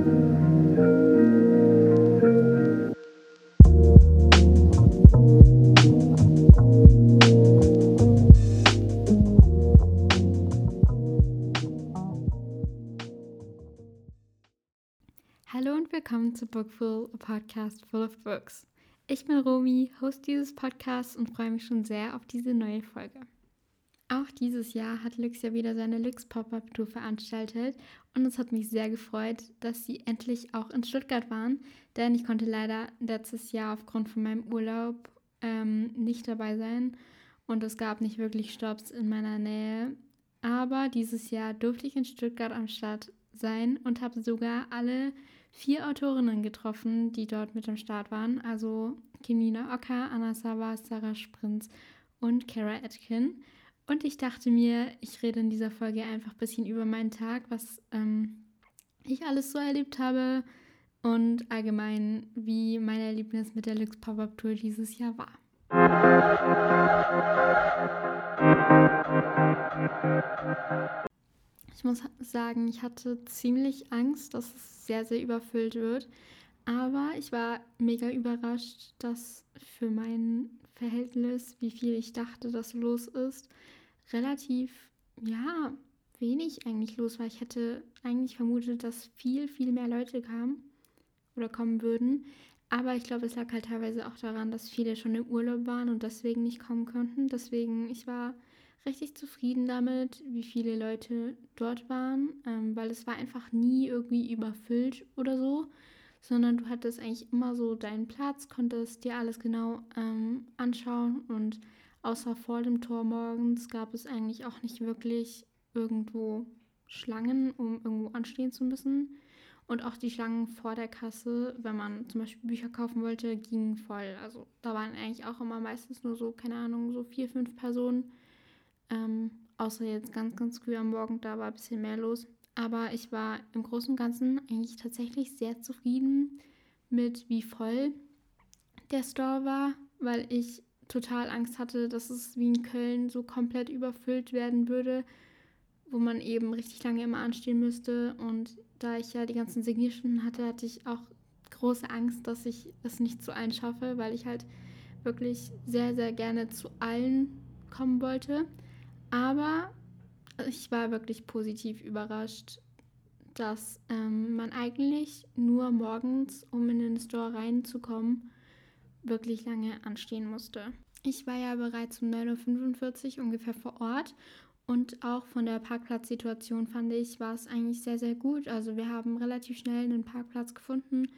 Hallo und willkommen zu Bookful, a Podcast full of books. Ich bin Romy, Host dieses Podcasts und freue mich schon sehr auf diese neue Folge. Auch dieses Jahr hat Lux ja wieder seine Lux Pop-Up Tour veranstaltet und es hat mich sehr gefreut, dass sie endlich auch in Stuttgart waren, denn ich konnte leider letztes Jahr aufgrund von meinem Urlaub ähm, nicht dabei sein und es gab nicht wirklich Stops in meiner Nähe. Aber dieses Jahr durfte ich in Stuttgart am Start sein und habe sogar alle vier Autorinnen getroffen, die dort mit am Start waren. Also Kimina Ocker, Anna Savas, Sarah Sprinz und Kara Atkin. Und ich dachte mir, ich rede in dieser Folge einfach ein bisschen über meinen Tag, was ähm, ich alles so erlebt habe und allgemein, wie mein Erlebnis mit der Lux Pop-Up Tour dieses Jahr war. Ich muss sagen, ich hatte ziemlich Angst, dass es sehr, sehr überfüllt wird. Aber ich war mega überrascht, dass für mein Verhältnis, wie viel ich dachte, dass los ist, relativ, ja, wenig eigentlich los war. Ich hätte eigentlich vermutet, dass viel, viel mehr Leute kamen oder kommen würden. Aber ich glaube, es lag halt teilweise auch daran, dass viele schon im Urlaub waren und deswegen nicht kommen konnten. Deswegen, ich war richtig zufrieden damit, wie viele Leute dort waren, ähm, weil es war einfach nie irgendwie überfüllt oder so, sondern du hattest eigentlich immer so deinen Platz, konntest dir alles genau ähm, anschauen und außer vor dem Tor morgens gab es eigentlich auch nicht wirklich irgendwo Schlangen, um irgendwo anstehen zu müssen. Und auch die Schlangen vor der Kasse, wenn man zum Beispiel Bücher kaufen wollte, gingen voll. Also da waren eigentlich auch immer meistens nur so, keine Ahnung, so vier, fünf Personen. Ähm, außer jetzt ganz, ganz früh am Morgen, da war ein bisschen mehr los. Aber ich war im Großen und Ganzen eigentlich tatsächlich sehr zufrieden mit, wie voll der Store war, weil ich total Angst hatte, dass es wie in Köln so komplett überfüllt werden würde, wo man eben richtig lange immer anstehen müsste. Und da ich ja die ganzen Signierstunden hatte, hatte ich auch große Angst, dass ich es nicht zu allen schaffe, weil ich halt wirklich sehr, sehr gerne zu allen kommen wollte. Aber ich war wirklich positiv überrascht, dass ähm, man eigentlich nur morgens, um in den Store reinzukommen, wirklich lange anstehen musste. Ich war ja bereits um 9.45 Uhr ungefähr vor Ort und auch von der Parkplatzsituation fand ich, war es eigentlich sehr, sehr gut. Also wir haben relativ schnell einen Parkplatz gefunden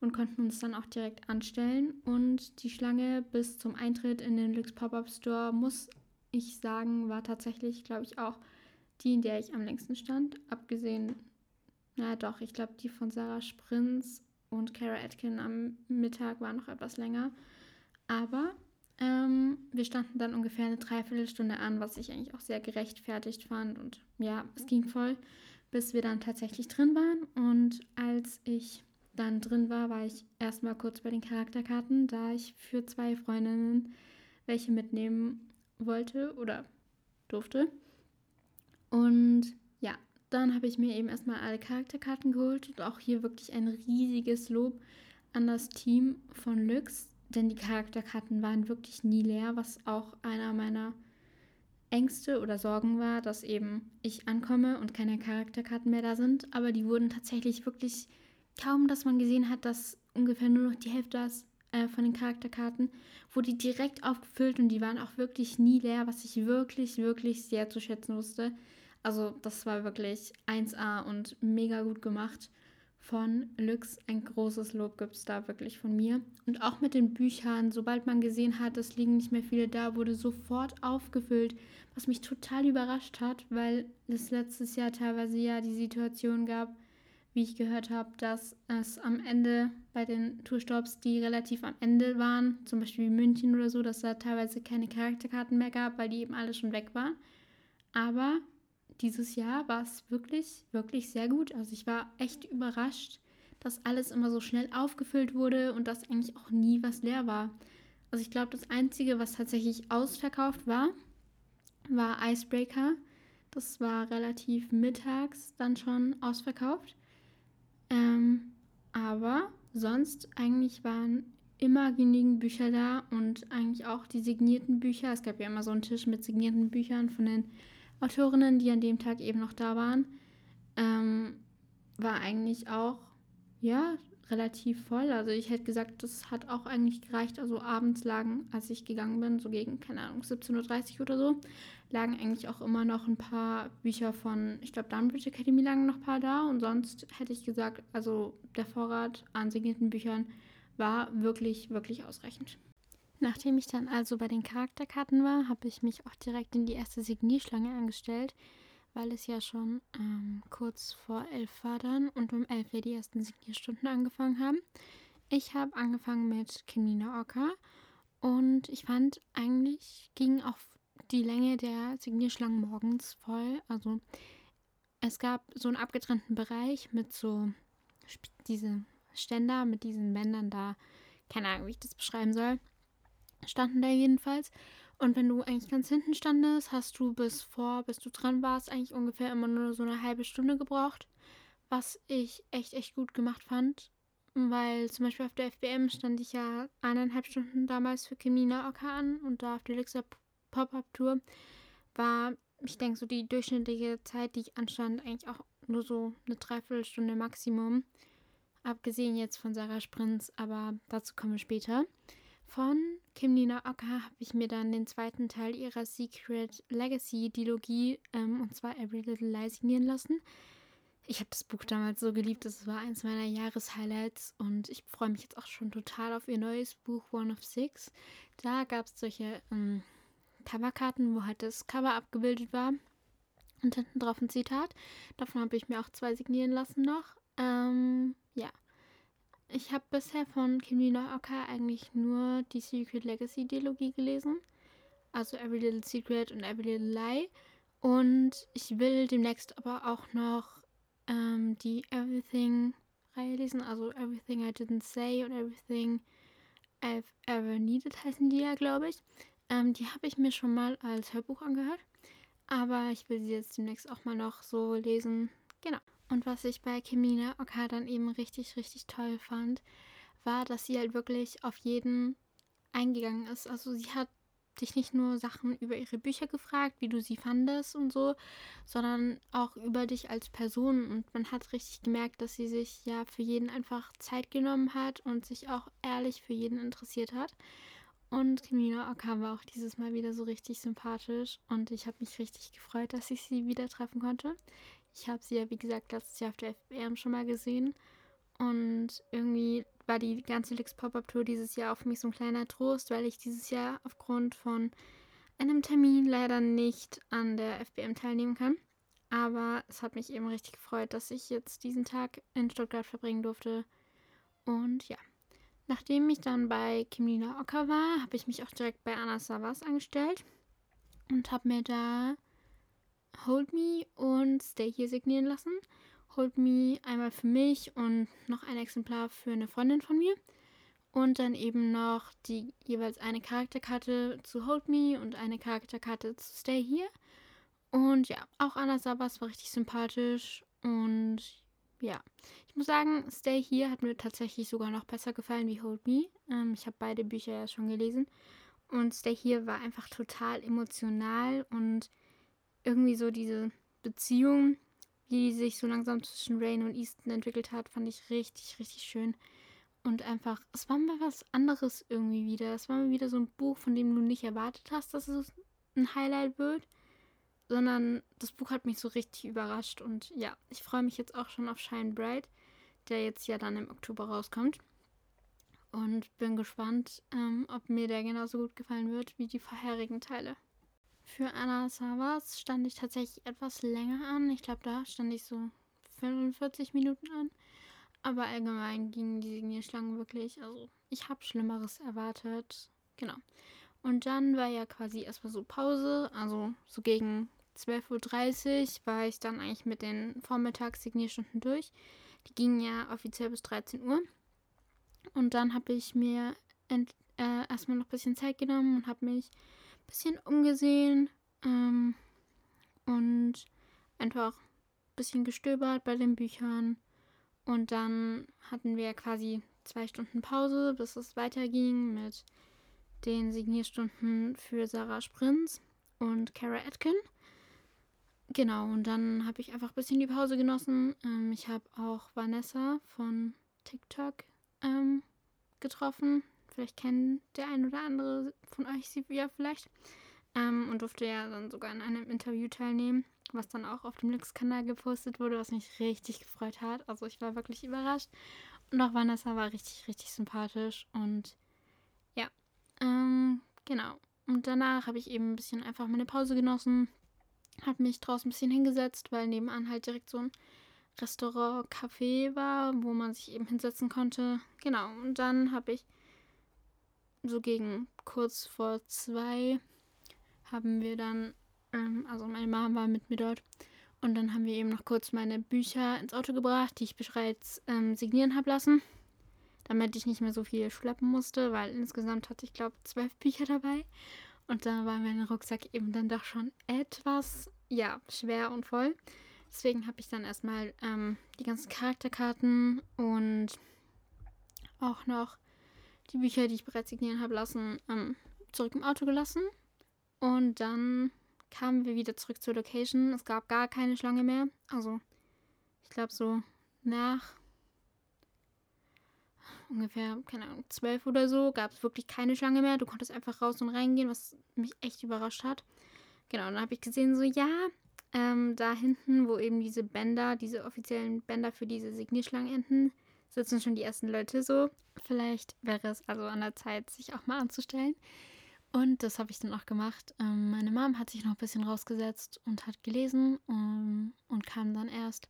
und konnten uns dann auch direkt anstellen. Und die Schlange bis zum Eintritt in den Lux Pop-Up Store muss ich sagen, war tatsächlich, glaube ich, auch die, in der ich am längsten stand. Abgesehen, naja doch, ich glaube, die von Sarah Sprinz und Kara Atkin am Mittag war noch etwas länger. Aber ähm, wir standen dann ungefähr eine Dreiviertelstunde an, was ich eigentlich auch sehr gerechtfertigt fand. Und ja, es ging voll, bis wir dann tatsächlich drin waren. Und als ich dann drin war, war ich erstmal kurz bei den Charakterkarten, da ich für zwei Freundinnen welche mitnehmen wollte oder durfte. Und dann habe ich mir eben erstmal alle Charakterkarten geholt und auch hier wirklich ein riesiges Lob an das Team von Lux, denn die Charakterkarten waren wirklich nie leer, was auch einer meiner Ängste oder Sorgen war, dass eben ich ankomme und keine Charakterkarten mehr da sind. Aber die wurden tatsächlich wirklich kaum, dass man gesehen hat, dass ungefähr nur noch die Hälfte ist, äh, von den Charakterkarten, wurde direkt aufgefüllt und die waren auch wirklich nie leer, was ich wirklich, wirklich sehr zu schätzen wusste. Also das war wirklich 1A und mega gut gemacht von Lux. Ein großes Lob gibt es da wirklich von mir. Und auch mit den Büchern, sobald man gesehen hat, es liegen nicht mehr viele da, wurde sofort aufgefüllt, was mich total überrascht hat, weil es letztes Jahr teilweise ja die Situation gab, wie ich gehört habe, dass es am Ende bei den Tourstops, die relativ am Ende waren, zum Beispiel München oder so, dass da teilweise keine Charakterkarten mehr gab, weil die eben alle schon weg waren. Aber dieses Jahr war es wirklich, wirklich sehr gut. Also ich war echt überrascht, dass alles immer so schnell aufgefüllt wurde und dass eigentlich auch nie was leer war. Also ich glaube, das Einzige, was tatsächlich ausverkauft war, war Icebreaker. Das war relativ mittags dann schon ausverkauft. Ähm, aber sonst eigentlich waren immer genügend Bücher da und eigentlich auch die signierten Bücher. Es gab ja immer so einen Tisch mit signierten Büchern von den Autorinnen, die an dem Tag eben noch da waren. Ähm, war eigentlich auch, ja, relativ voll. Also ich hätte gesagt, das hat auch eigentlich gereicht. Also abends lagen, als ich gegangen bin, so gegen, keine Ahnung, 17.30 Uhr oder so, lagen eigentlich auch immer noch ein paar Bücher von, ich glaube, Dunbridge Academy lagen noch ein paar da. Und sonst hätte ich gesagt, also der Vorrat an signierten Büchern war wirklich, wirklich ausreichend. Nachdem ich dann also bei den Charakterkarten war, habe ich mich auch direkt in die erste Signierschlange angestellt, weil es ja schon ähm, kurz vor elf war dann und um elf wir die ersten Signierstunden angefangen haben. Ich habe angefangen mit Kimina Oka und ich fand eigentlich ging auch die Länge der Signierschlangen morgens voll. Also es gab so einen abgetrennten Bereich mit so diese Ständer mit diesen Bändern da, keine Ahnung, wie ich das beschreiben soll, standen da jedenfalls. Und wenn du eigentlich ganz hinten standest, hast du bis vor, bis du dran warst, eigentlich ungefähr immer nur so eine halbe Stunde gebraucht. Was ich echt, echt gut gemacht fand. Weil zum Beispiel auf der FBM stand ich ja eineinhalb Stunden damals für Kimina Oka an und da auf der Luxa Pop-Up-Tour war, ich denke, so die durchschnittliche Zeit, die ich anstand, eigentlich auch nur so eine Dreiviertelstunde Maximum. Abgesehen jetzt von Sarah Sprinz, aber dazu kommen wir später. Von Kim Nina Oka habe ich mir dann den zweiten Teil ihrer Secret Legacy Dilogie ähm, und zwar Every Little Lie signieren lassen. Ich habe das Buch damals so geliebt, das war eins meiner Jahreshighlights und ich freue mich jetzt auch schon total auf ihr neues Buch One of Six. Da gab es solche ähm, Coverkarten, wo halt das Cover abgebildet war und hinten drauf ein Zitat. Davon habe ich mir auch zwei signieren lassen noch. Ähm, ja. Ich habe bisher von Kimi no Oka eigentlich nur die Secret Legacy Dialogie gelesen. Also Every Little Secret und Every Little Lie. Und ich will demnächst aber auch noch ähm, die Everything-Reihe lesen. Also Everything I Didn't Say und Everything I've Ever Needed heißen die ja, glaube ich. Ähm, die habe ich mir schon mal als Hörbuch angehört. Aber ich will sie jetzt demnächst auch mal noch so lesen. Genau. Und was ich bei Kimina Oka dann eben richtig, richtig toll fand, war, dass sie halt wirklich auf jeden eingegangen ist. Also sie hat dich nicht nur Sachen über ihre Bücher gefragt, wie du sie fandest und so, sondern auch über dich als Person. Und man hat richtig gemerkt, dass sie sich ja für jeden einfach Zeit genommen hat und sich auch ehrlich für jeden interessiert hat. Und Kimina Oka war auch dieses Mal wieder so richtig sympathisch und ich habe mich richtig gefreut, dass ich sie wieder treffen konnte. Ich habe sie ja, wie gesagt, letztes Jahr auf der FBM schon mal gesehen. Und irgendwie war die ganze Lix Pop-Up Tour dieses Jahr für mich so ein kleiner Trost, weil ich dieses Jahr aufgrund von einem Termin leider nicht an der FBM teilnehmen kann. Aber es hat mich eben richtig gefreut, dass ich jetzt diesen Tag in Stuttgart verbringen durfte. Und ja, nachdem ich dann bei Kimlina Ocker war, habe ich mich auch direkt bei Anna Savas angestellt und habe mir da Hold Me und Stay hier signieren lassen. Hold Me einmal für mich und noch ein Exemplar für eine Freundin von mir. Und dann eben noch die jeweils eine Charakterkarte zu Hold Me und eine Charakterkarte zu Stay Here. Und ja, auch Anna Sabas war richtig sympathisch. Und ja, ich muss sagen, Stay Here hat mir tatsächlich sogar noch besser gefallen wie Hold Me. Ähm, ich habe beide Bücher ja schon gelesen. Und Stay Here war einfach total emotional und irgendwie so diese Beziehung, die sich so langsam zwischen Rain und Easton entwickelt hat, fand ich richtig, richtig schön. Und einfach, es war mal was anderes irgendwie wieder. Es war mal wieder so ein Buch, von dem du nicht erwartet hast, dass es ein Highlight wird. Sondern das Buch hat mich so richtig überrascht. Und ja, ich freue mich jetzt auch schon auf Shine Bright, der jetzt ja dann im Oktober rauskommt. Und bin gespannt, ähm, ob mir der genauso gut gefallen wird wie die vorherigen Teile. Für Anna Savas stand ich tatsächlich etwas länger an. Ich glaube, da stand ich so 45 Minuten an. Aber allgemein gingen die Signierschlangen wirklich. Also, ich habe Schlimmeres erwartet. Genau. Und dann war ja quasi erstmal so Pause. Also, so gegen 12.30 Uhr war ich dann eigentlich mit den Vormittags-Signierstunden durch. Die gingen ja offiziell bis 13 Uhr. Und dann habe ich mir äh, erstmal noch ein bisschen Zeit genommen und habe mich bisschen umgesehen ähm, und einfach ein bisschen gestöbert bei den Büchern Und dann hatten wir quasi zwei Stunden Pause, bis es weiterging mit den Signierstunden für Sarah Sprintz und Kara Atkin. Genau, und dann habe ich einfach ein bisschen die Pause genossen. Ähm, ich habe auch Vanessa von TikTok ähm, getroffen. Vielleicht kennt der ein oder andere von euch sie ja vielleicht. Ähm, und durfte ja dann sogar in einem Interview teilnehmen, was dann auch auf dem Lux-Kanal gepostet wurde, was mich richtig gefreut hat. Also ich war wirklich überrascht. Und auch Vanessa war richtig, richtig sympathisch. Und ja, ähm, genau. Und danach habe ich eben ein bisschen einfach meine Pause genossen. Habe mich draußen ein bisschen hingesetzt, weil nebenan halt direkt so ein Restaurant, Café war, wo man sich eben hinsetzen konnte. Genau. Und dann habe ich so gegen kurz vor zwei haben wir dann, ähm, also meine Mama war mit mir dort. Und dann haben wir eben noch kurz meine Bücher ins Auto gebracht, die ich bereits ähm, signieren habe lassen. Damit ich nicht mehr so viel schleppen musste, weil insgesamt hatte ich, glaube zwölf Bücher dabei. Und da war mein Rucksack eben dann doch schon etwas, ja, schwer und voll. Deswegen habe ich dann erstmal ähm, die ganzen Charakterkarten und auch noch die Bücher, die ich bereits signieren habe lassen, ähm, zurück im Auto gelassen. Und dann kamen wir wieder zurück zur Location. Es gab gar keine Schlange mehr. Also, ich glaube, so nach ungefähr, keine Ahnung, zwölf oder so, gab es wirklich keine Schlange mehr. Du konntest einfach raus und reingehen, was mich echt überrascht hat. Genau, dann habe ich gesehen, so, ja, ähm, da hinten, wo eben diese Bänder, diese offiziellen Bänder für diese Signierschlangen enden, sitzen schon die ersten Leute so. Vielleicht wäre es also an der Zeit, sich auch mal anzustellen. Und das habe ich dann auch gemacht. Ähm, meine Mom hat sich noch ein bisschen rausgesetzt und hat gelesen um, ähm, und kam dann erst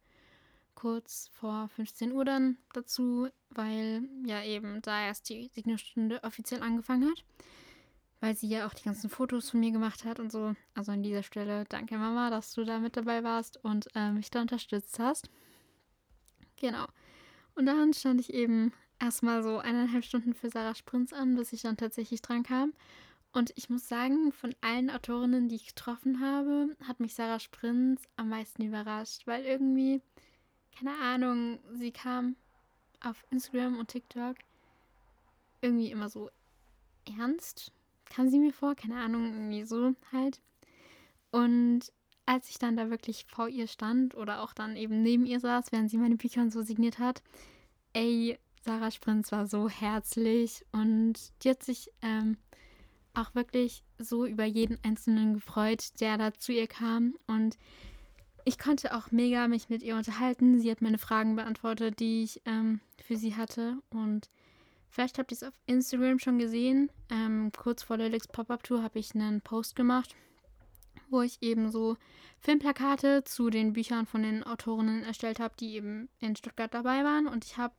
kurz vor 15 Uhr dann dazu, weil ja eben da erst die Signierstunde offiziell angefangen hat. Weil sie ja auch die ganzen Fotos von mir gemacht hat und so. Also an dieser Stelle danke Mama, dass du da mit dabei warst und äh, mich da unterstützt hast. Genau. Und dann stand ich eben erstmal so eineinhalb Stunden für Sarah Sprinz an, bis ich dann tatsächlich dran kam. Und ich muss sagen, von allen Autorinnen, die ich getroffen habe, hat mich Sarah Sprinz am meisten überrascht, weil irgendwie, keine Ahnung, sie kam auf Instagram und TikTok irgendwie immer so ernst, kam sie mir vor, keine Ahnung, irgendwie so halt. Und als ich dann da wirklich vor ihr stand oder auch dann eben neben ihr saß, während sie meine Bücher und so signiert hat, ey, Sarah Sprinz war so herzlich und die hat sich ähm, auch wirklich so über jeden Einzelnen gefreut, der da zu ihr kam. Und ich konnte auch mega mich mit ihr unterhalten. Sie hat meine Fragen beantwortet, die ich ähm, für sie hatte. Und vielleicht habt ihr es auf Instagram schon gesehen. Ähm, kurz vor der Pop-Up Tour habe ich einen Post gemacht, wo ich eben so Filmplakate zu den Büchern von den Autorinnen erstellt habe, die eben in Stuttgart dabei waren. Und ich habe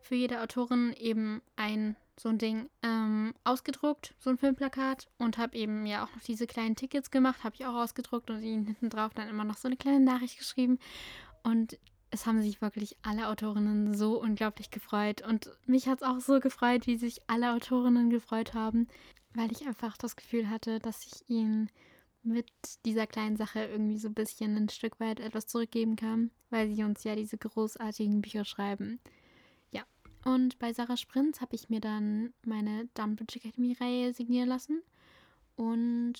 für jede Autorin eben ein so ein Ding ähm, ausgedruckt, so ein Filmplakat. Und habe eben ja auch noch diese kleinen Tickets gemacht, habe ich auch ausgedruckt und ihnen hinten drauf dann immer noch so eine kleine Nachricht geschrieben. Und es haben sich wirklich alle Autorinnen so unglaublich gefreut. Und mich hat es auch so gefreut, wie sich alle Autorinnen gefreut haben, weil ich einfach das Gefühl hatte, dass ich ihnen mit dieser kleinen Sache irgendwie so ein bisschen ein Stück weit etwas zurückgeben kann, weil sie uns ja diese großartigen Bücher schreiben. Und bei Sarah Sprinz habe ich mir dann meine Dumbledore Academy-Reihe signieren lassen und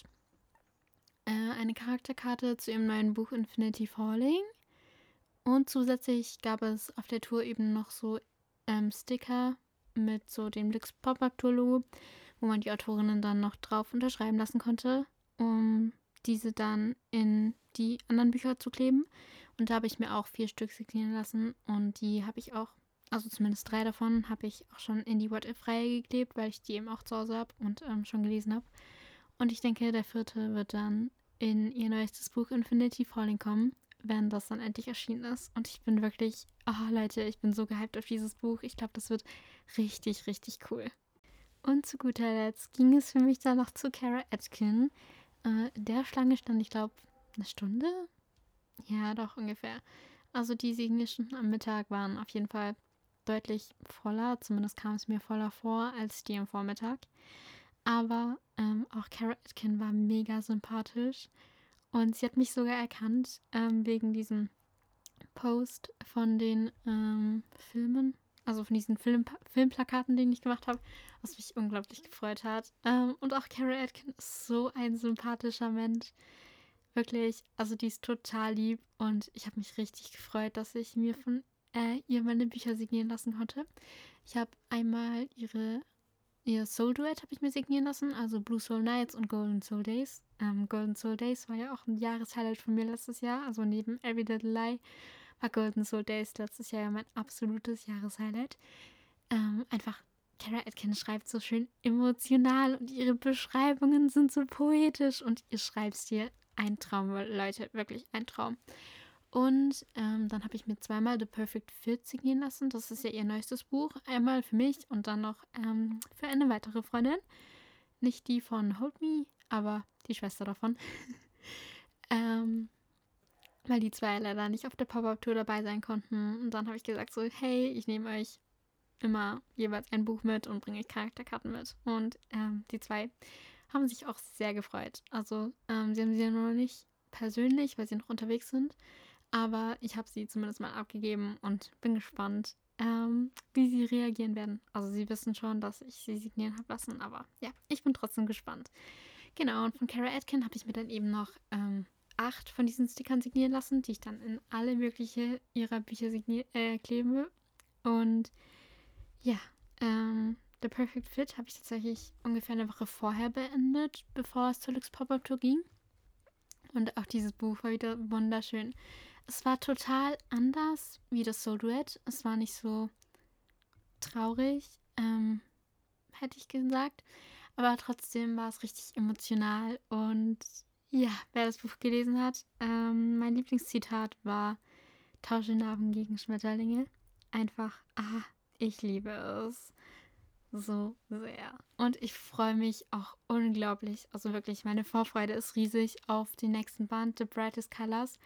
äh, eine Charakterkarte zu ihrem neuen Buch Infinity Falling. Und zusätzlich gab es auf der Tour eben noch so ähm, Sticker mit so dem Lux Pop-Up Tour Logo, wo man die Autorinnen dann noch drauf unterschreiben lassen konnte, um diese dann in die anderen Bücher zu kleben. Und da habe ich mir auch vier Stück signieren lassen und die habe ich auch also zumindest drei davon, habe ich auch schon in die What If-Reihe geklebt, weil ich die eben auch zu Hause habe und ähm, schon gelesen habe. Und ich denke, der vierte wird dann in ihr neuestes Buch Infinity Falling kommen, wenn das dann endlich erschienen ist. Und ich bin wirklich, oh Leute, ich bin so gehypt auf dieses Buch. Ich glaube, das wird richtig, richtig cool. Und zu guter Letzt ging es für mich dann noch zu Kara Atkin. Äh, der Schlange stand, ich glaube, eine Stunde? Ja, doch ungefähr. Also die Signierstunden am Mittag waren auf jeden Fall deutlich voller, zumindest kam es mir voller vor als die am Vormittag. Aber ähm, auch Cara Atkin war mega sympathisch und sie hat mich sogar erkannt ähm, wegen diesem Post von den ähm, Filmen, also von diesen Film Filmplakaten, die ich gemacht habe, was mich unglaublich gefreut hat. Ähm, und auch Carol Atkin ist so ein sympathischer Mensch. Wirklich, also die ist total lieb und ich habe mich richtig gefreut, dass ich mir von äh, ihr meine Bücher signieren lassen konnte. Ich habe einmal ihre ihr Soul Duet habe ich mir signieren lassen, also Blue Soul Nights und Golden Soul Days. Ähm, Golden Soul Days war ja auch ein Jahreshighlight von mir letztes Jahr, also neben Every Little Lie war Golden Soul Days letztes Jahr ja mein absolutes Jahreshighlight. Ähm, einfach, Kara Atkins schreibt so schön emotional und ihre Beschreibungen sind so poetisch und ihr Schreibstil ein Traum, Leute, wirklich ein Traum. Und ähm, dann habe ich mir zweimal The Perfect Fit signieren lassen. Das ist ja ihr neuestes Buch. Einmal für mich und dann noch ähm, für eine weitere Freundin. Nicht die von Hold Me, aber die Schwester davon. ähm, weil die zwei leider nicht auf der Pop-Up-Tour dabei sein konnten. Und dann habe ich gesagt so, hey, ich nehme euch immer jeweils ein Buch mit und bringe euch Charakterkarten mit. Und ähm, die zwei haben sich auch sehr gefreut. Also ähm, sie haben sie ja noch nicht persönlich, weil sie noch unterwegs sind. Aber ich habe sie zumindest mal abgegeben und bin gespannt, ähm, wie sie reagieren werden. Also sie wissen schon, dass ich sie signieren habe lassen, aber ja, ich bin trotzdem gespannt. Genau, und von Kara Atkin habe ich mir dann eben noch ähm, acht von diesen Stickern signieren lassen, die ich dann in alle mögliche ihrer Bücher äh, kleben will. Und ja, ähm, The Perfect Fit habe ich tatsächlich ungefähr eine Woche vorher beendet, bevor es zur Lux Pop-Up Tour ging. Und auch dieses Buch war wieder wunderschön. Es war total anders wie das Soul Duet. Es war nicht so traurig, ähm, hätte ich gesagt. Aber trotzdem war es richtig emotional. Und ja, wer das Buch gelesen hat, ähm, mein Lieblingszitat war: Tausche Narben gegen Schmetterlinge. Einfach, ah, ich liebe es so sehr. Und ich freue mich auch unglaublich. Also wirklich, meine Vorfreude ist riesig auf den nächsten Band, The Brightest Colors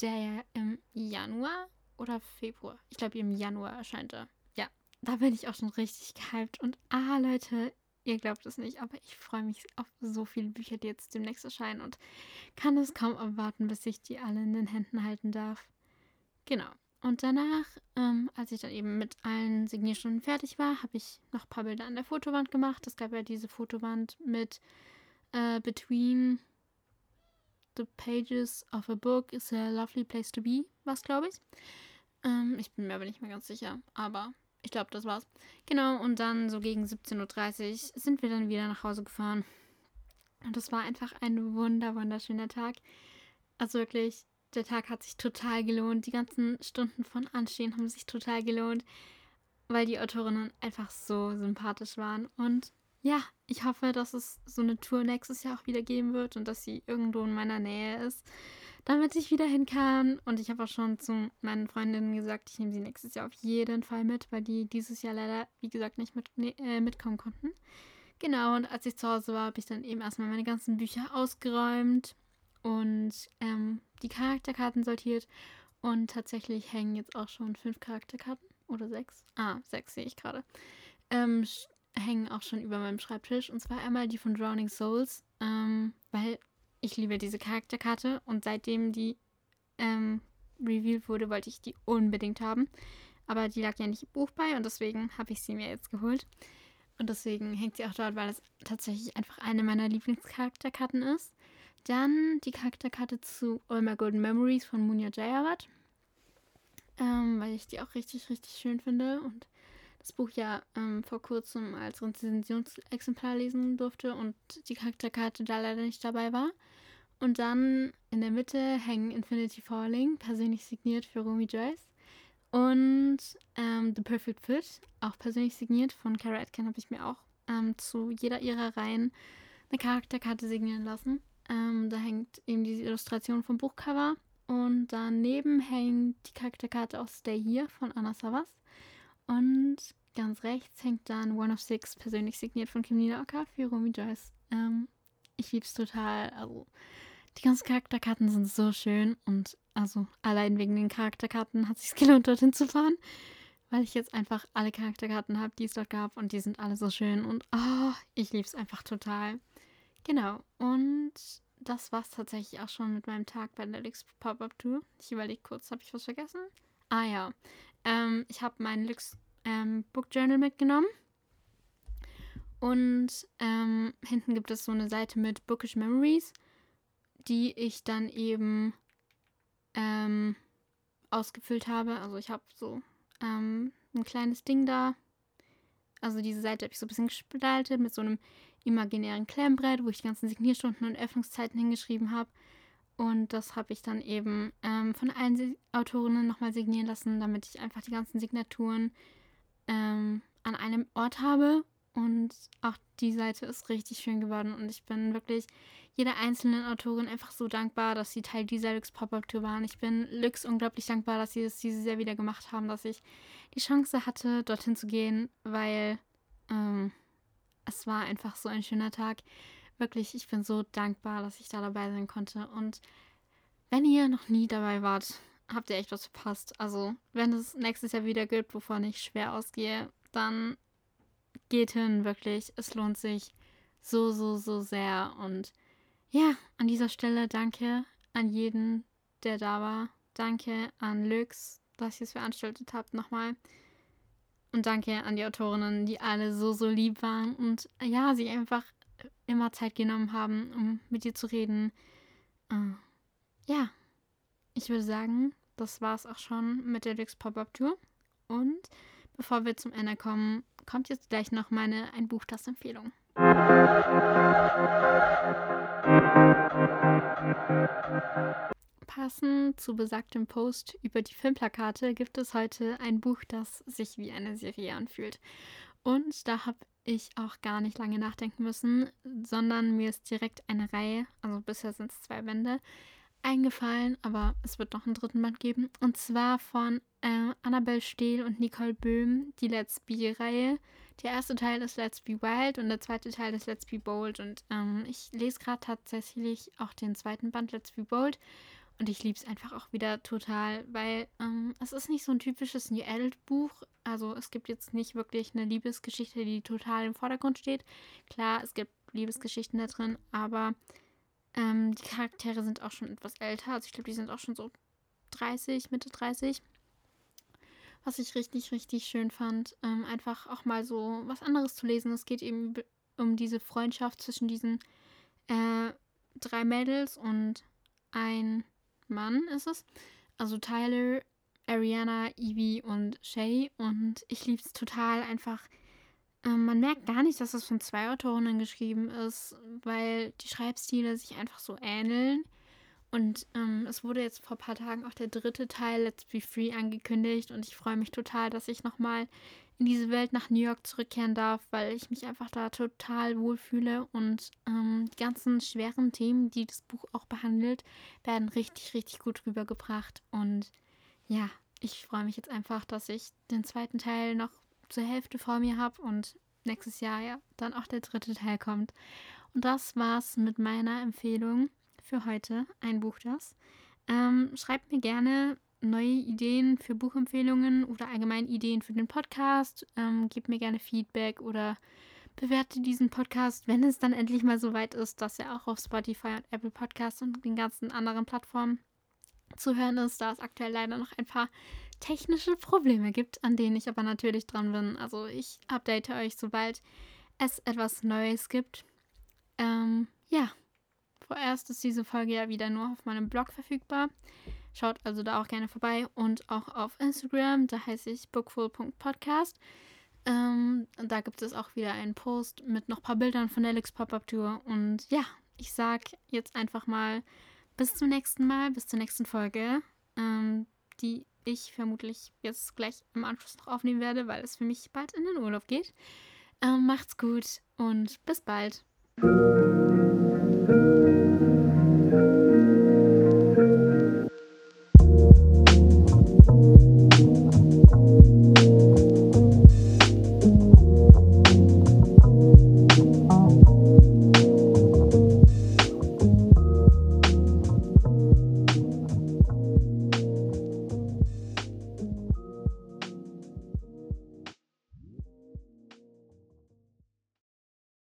der ja im Januar oder Februar, ich glaube im Januar erscheint er. Ja, da bin ich auch schon richtig gehypt. Und ah, Leute, ihr glaubt es nicht, aber ich freue mich auf so viele Bücher, die jetzt demnächst erscheinen und kann es kaum erwarten, bis ich die alle in den Händen halten darf. Genau. Und danach, ähm, als ich dann eben mit allen Signierstunden fertig war, habe ich noch ein paar Bilder an der Fotowand gemacht. Es gab ja diese Fotowand mit äh, Between The Pages of a Book is a Lovely Place to Be, was glaube ich. Ähm, ich bin mir aber nicht mehr ganz sicher, aber ich glaube, das war's. Genau, und dann so gegen 17.30 Uhr sind wir dann wieder nach Hause gefahren. Und das war einfach ein wunder, wunderschöner Tag. Also wirklich, der Tag hat sich total gelohnt. Die ganzen Stunden von Anstehen haben sich total gelohnt, weil die Autorinnen einfach so sympathisch waren. Und ja, ich hoffe, dass es so eine Tour nächstes Jahr auch wieder geben wird und dass sie irgendwo in meiner Nähe ist, damit ich wieder hin kann. Und ich habe auch schon zu meinen Freundinnen gesagt, ich nehme sie nächstes Jahr auf jeden Fall mit, weil die dieses Jahr leider, wie gesagt, nicht mit, äh, mitkommen konnten. Genau, und als ich zu Hause war, habe ich dann eben erstmal meine ganzen Bücher ausgeräumt und ähm, die Charakterkarten sortiert. Und tatsächlich hängen jetzt auch schon fünf Charakterkarten oder sechs. Ah, sechs sehe ich gerade. Ähm, hängen auch schon über meinem Schreibtisch. Und zwar einmal die von Drowning Souls, ähm, weil ich liebe diese Charakterkarte und seitdem die ähm, revealed wurde, wollte ich die unbedingt haben. Aber die lag ja nicht im Buch bei und deswegen habe ich sie mir jetzt geholt. Und deswegen hängt sie auch dort, weil es tatsächlich einfach eine meiner Lieblingscharakterkarten ist. Dann die Charakterkarte zu All My Golden Memories von Munya Jayawat. Ähm, weil ich die auch richtig, richtig schön finde und das Buch ja ähm, vor kurzem als Rezensionsexemplar lesen durfte und die Charakterkarte da leider nicht dabei war. Und dann in der Mitte hängen Infinity Falling, persönlich signiert für Romy Joyce. Und ähm, The Perfect Fit, auch persönlich signiert von Kara Atkin, habe ich mir auch ähm, zu jeder ihrer Reihen eine Charakterkarte signieren lassen. Ähm, da hängt eben die Illustration vom Buchcover. Und daneben hängt die Charakterkarte aus Stay Here von Anna Savas. Und ganz rechts hängt dann One of Six, persönlich signiert von Kim Oka für Romy Joyce. Ähm, ich lieb's total. Also, die ganzen Charakterkarten sind so schön und also allein wegen den Charakterkarten hat es sich gelohnt, dorthin zu fahren, weil ich jetzt einfach alle Charakterkarten habe, die es dort gab und die sind alle so schön und oh, ich lieb's einfach total. Genau. Und das war es tatsächlich auch schon mit meinem Tag bei der Lix Pop-Up Tour. Ich überlege kurz, habe ich was vergessen? Ah ja. Ähm, ich habe mein Lix ähm, Book Journal mitgenommen. Und ähm, hinten gibt es so eine Seite mit Bookish Memories, die ich dann eben ähm, ausgefüllt habe. Also ich habe so ähm, ein kleines Ding da. Also diese Seite habe ich so ein bisschen gestaltet mit so einem imaginären Klemmbrett, wo ich die ganzen Signierstunden und Öffnungszeiten hingeschrieben habe. Und das habe ich dann eben ähm, von allen Autorinnen nochmal signieren lassen, damit ich einfach die ganzen Signaturen ähm, an einem Ort habe. Und auch die Seite ist richtig schön geworden. Und ich bin wirklich jeder einzelnen Autorin einfach so dankbar, dass sie Teil dieser Lux Pop-Up Tour waren. Ich bin Lux unglaublich dankbar, dass sie es dieses Jahr wieder gemacht haben, dass ich die Chance hatte, dorthin zu gehen, weil ähm, es war einfach so ein schöner Tag. Wirklich, ich bin so dankbar, dass ich da dabei sein konnte. Und wenn ihr noch nie dabei wart, habt ihr echt was verpasst. Also, wenn es nächstes Jahr wieder gibt, wovon ich schwer ausgehe, dann geht hin, wirklich. Es lohnt sich so, so, so sehr. Und ja, an dieser Stelle danke an jeden, der da war. Danke an Lux, dass ihr es veranstaltet habt nochmal. Und danke an die Autorinnen, die alle so, so lieb waren und ja, sich einfach immer Zeit genommen haben, um mit dir zu reden. Uh, ja, ich würde sagen, das war es auch schon mit der Lux Pop-Up Tour. Und bevor wir zum Ende kommen, kommt jetzt gleich noch meine Ein Buch, das Empfehlung. Passend zu besagtem Post über die Filmplakate gibt es heute ein Buch, das sich wie eine Serie anfühlt. Und da habe ich auch gar nicht lange nachdenken müssen, sondern mir ist direkt eine Reihe, also bisher sind es zwei Bände, eingefallen, aber es wird noch einen dritten Band geben. Und zwar von äh, Annabelle Stehl und Nicole Böhm, die Let's Be-Reihe. Der erste Teil ist Let's Be Wild und der zweite Teil ist Let's Be Bold. Und ähm, ich lese gerade tatsächlich auch den zweiten Band Let's Be Bold. Und ich liebe es einfach auch wieder total, weil ähm, es ist nicht so ein typisches New Adult Buch. Also es gibt jetzt nicht wirklich eine Liebesgeschichte, die total im Vordergrund steht. Klar, es gibt Liebesgeschichten da drin, aber ähm, die Charaktere sind auch schon etwas älter. Also ich glaube, die sind auch schon so 30, Mitte 30. Was ich richtig, richtig schön fand. Ähm, einfach auch mal so was anderes zu lesen. Es geht eben um diese Freundschaft zwischen diesen äh, drei Mädels und ein Mann ist es. Also Tyler, Ariana, Evie und Shay. Und ich liebe es total einfach ähm, man merkt gar nicht, dass es von zwei Autorinnen geschrieben ist, weil die Schreibstile sich einfach so ähneln. Und ähm, es wurde jetzt vor ein paar Tagen auch der dritte Teil Let's Be Free angekündigt und ich freue mich total, dass ich nochmal in diese Welt nach New York zurückkehren darf, weil ich mich einfach da total wohlfühle und ähm, die ganzen schweren Themen, die das Buch auch behandelt, werden richtig, richtig gut rübergebracht. Und ja, ich freue mich jetzt einfach, dass ich den zweiten Teil noch zur Hälfte vor mir habe und nächstes Jahr ja dann auch der dritte Teil kommt. Und das war's mit meiner Empfehlung für heute. Ein Buch das. Ähm, schreibt mir gerne neue Ideen für Buchempfehlungen oder allgemein Ideen für den Podcast. Ähm, gebt mir gerne Feedback oder bewerte diesen Podcast, wenn es dann endlich mal so weit ist, dass er auch auf Spotify und Apple Podcasts und den ganzen anderen Plattformen zu hören ist, da es aktuell leider noch ein paar technische Probleme gibt, an denen ich aber natürlich dran bin. Also ich update euch, sobald es etwas Neues gibt. Ähm, ja, vorerst ist diese Folge ja wieder nur auf meinem Blog verfügbar. Schaut also da auch gerne vorbei und auch auf Instagram, da heiße ich bookful.podcast. Ähm, da gibt es auch wieder einen Post mit noch ein paar Bildern von Alex Pop-Up Tour. Und ja, ich sag jetzt einfach mal bis zum nächsten Mal, bis zur nächsten Folge, ähm, die ich vermutlich jetzt gleich im Anschluss noch aufnehmen werde, weil es für mich bald in den Urlaub geht. Ähm, macht's gut und bis bald.